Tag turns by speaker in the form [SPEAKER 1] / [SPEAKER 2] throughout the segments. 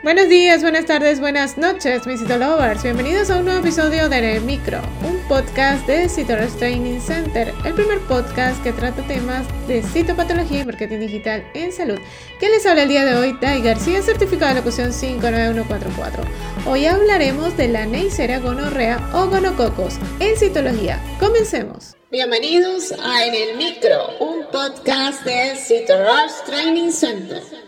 [SPEAKER 1] Buenos días, buenas tardes, buenas noches, mis Citolovers. Bienvenidos a un nuevo episodio de El Micro, un podcast de Citoros Training Center, el primer podcast que trata temas de citopatología y marketing digital en salud. ¿Quién les habla el día de hoy? Dai García, certificado de locución 59144. Hoy hablaremos de la Neisseria gonorrea o gonococos en citología. Comencemos. Bienvenidos a En el Micro, un podcast de Citoros Training Center.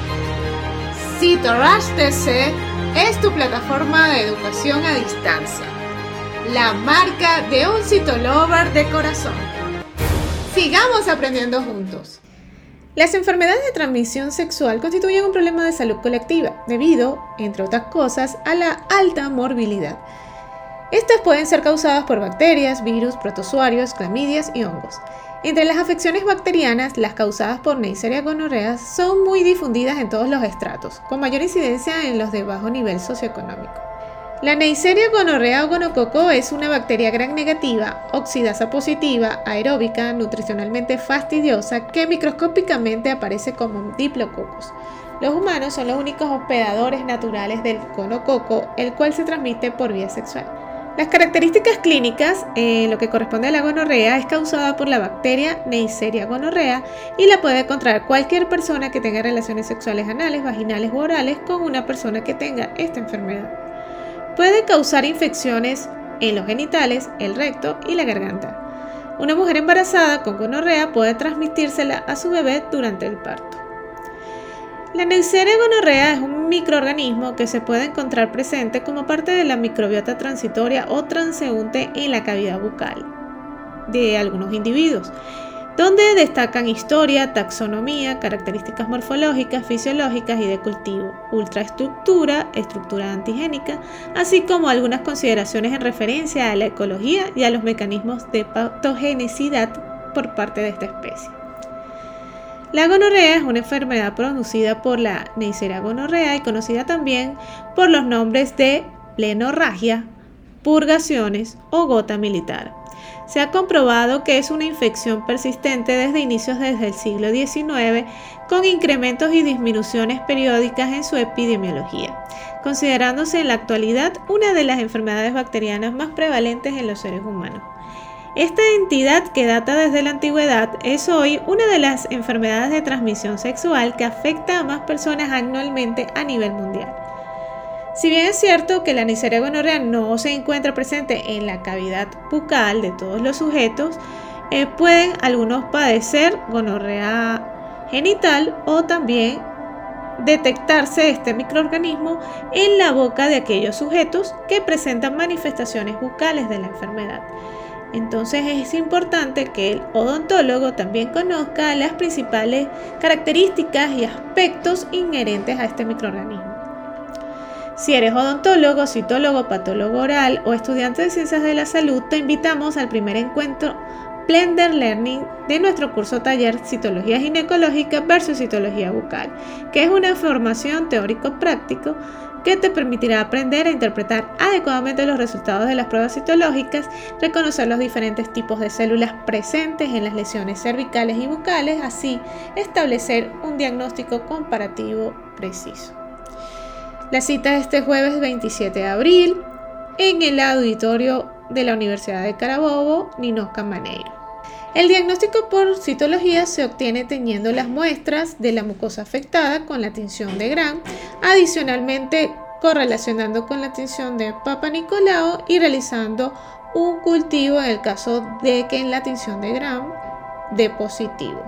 [SPEAKER 1] Rush TC es tu plataforma de educación a distancia, la marca de un citolover de corazón. Sigamos aprendiendo juntos. Las enfermedades de transmisión sexual constituyen un problema de salud colectiva debido, entre otras cosas, a la alta morbilidad. Estas pueden ser causadas por bacterias, virus, protozoarios, clamidias y hongos. Entre las afecciones bacterianas, las causadas por Neisseria gonorrea son muy difundidas en todos los estratos, con mayor incidencia en los de bajo nivel socioeconómico. La Neisseria gonorrea o gonococo es una bacteria gran negativa, oxidasa positiva, aeróbica, nutricionalmente fastidiosa, que microscópicamente aparece como diplococos. Los humanos son los únicos hospedadores naturales del gonococo, el cual se transmite por vía sexual. Las características clínicas, en lo que corresponde a la gonorrea, es causada por la bacteria Neisseria gonorrea y la puede encontrar cualquier persona que tenga relaciones sexuales anales, vaginales u orales con una persona que tenga esta enfermedad. Puede causar infecciones en los genitales, el recto y la garganta. Una mujer embarazada con gonorrea puede transmitírsela a su bebé durante el parto. La Neisseria gonorrea es un microorganismo que se puede encontrar presente como parte de la microbiota transitoria o transeúnte en la cavidad bucal de algunos individuos, donde destacan historia, taxonomía, características morfológicas, fisiológicas y de cultivo, ultraestructura, estructura antigénica, así como algunas consideraciones en referencia a la ecología y a los mecanismos de patogenicidad por parte de esta especie. La gonorrea es una enfermedad producida por la Neisseria gonorrea y conocida también por los nombres de plenorragia, purgaciones o gota militar. Se ha comprobado que es una infección persistente desde inicios desde el siglo XIX, con incrementos y disminuciones periódicas en su epidemiología, considerándose en la actualidad una de las enfermedades bacterianas más prevalentes en los seres humanos. Esta entidad que data desde la antigüedad es hoy una de las enfermedades de transmisión sexual que afecta a más personas anualmente a nivel mundial. Si bien es cierto que la Neisseria gonorrea no se encuentra presente en la cavidad bucal de todos los sujetos, eh, pueden algunos padecer gonorrea genital o también detectarse este microorganismo en la boca de aquellos sujetos que presentan manifestaciones bucales de la enfermedad. Entonces es importante que el odontólogo también conozca las principales características y aspectos inherentes a este microorganismo. Si eres odontólogo, citólogo, patólogo oral o estudiante de ciencias de la salud, te invitamos al primer encuentro Blender Learning de nuestro curso taller Citología Ginecológica versus Citología Bucal, que es una formación teórico-práctico que te permitirá aprender a interpretar adecuadamente los resultados de las pruebas citológicas, reconocer los diferentes tipos de células presentes en las lesiones cervicales y bucales, así establecer un diagnóstico comparativo preciso. La cita es este jueves 27 de abril en el auditorio de la Universidad de Carabobo, Ninosca Maneiro. El diagnóstico por citología se obtiene teniendo las muestras de la mucosa afectada con la tinción de Gram, adicionalmente correlacionando con la tinción de Papa Nicolao y realizando un cultivo en el caso de que en la tinción de Gram de positivo.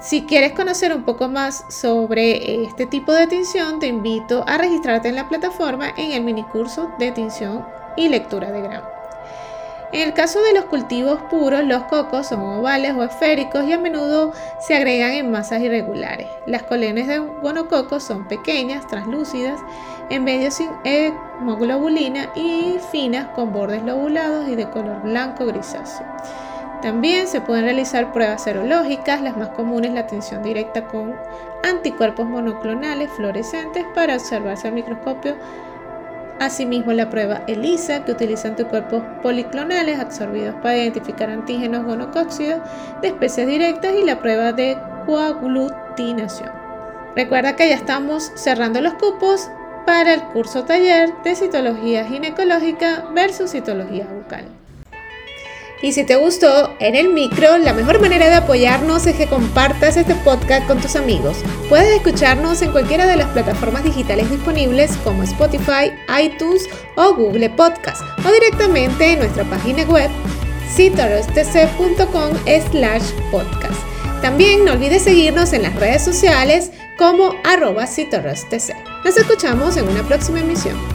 [SPEAKER 1] Si quieres conocer un poco más sobre este tipo de tinción, te invito a registrarte en la plataforma en el minicurso de tinción y lectura de Gram. En el caso de los cultivos puros, los cocos son ovales o esféricos y a menudo se agregan en masas irregulares. Las colonias de gonococo son pequeñas, translúcidas, en medio sin hemoglobulina y finas con bordes lobulados y de color blanco grisáceo. También se pueden realizar pruebas serológicas, las más comunes la atención directa con anticuerpos monoclonales fluorescentes para observarse al microscopio Asimismo, la prueba ELISA, que utiliza anticuerpos policlonales absorbidos para identificar antígenos gonocóxidos de especies directas, y la prueba de coaglutinación. Recuerda que ya estamos cerrando los cupos para el curso taller de citología ginecológica versus citología bucal. Y si te gustó en el micro, la mejor manera de apoyarnos es que compartas este podcast con tus amigos. Puedes escucharnos en cualquiera de las plataformas digitales disponibles como Spotify, iTunes o Google Podcast o directamente en nuestra página web citorostc.com slash podcast. También no olvides seguirnos en las redes sociales como arroba Nos escuchamos en una próxima emisión.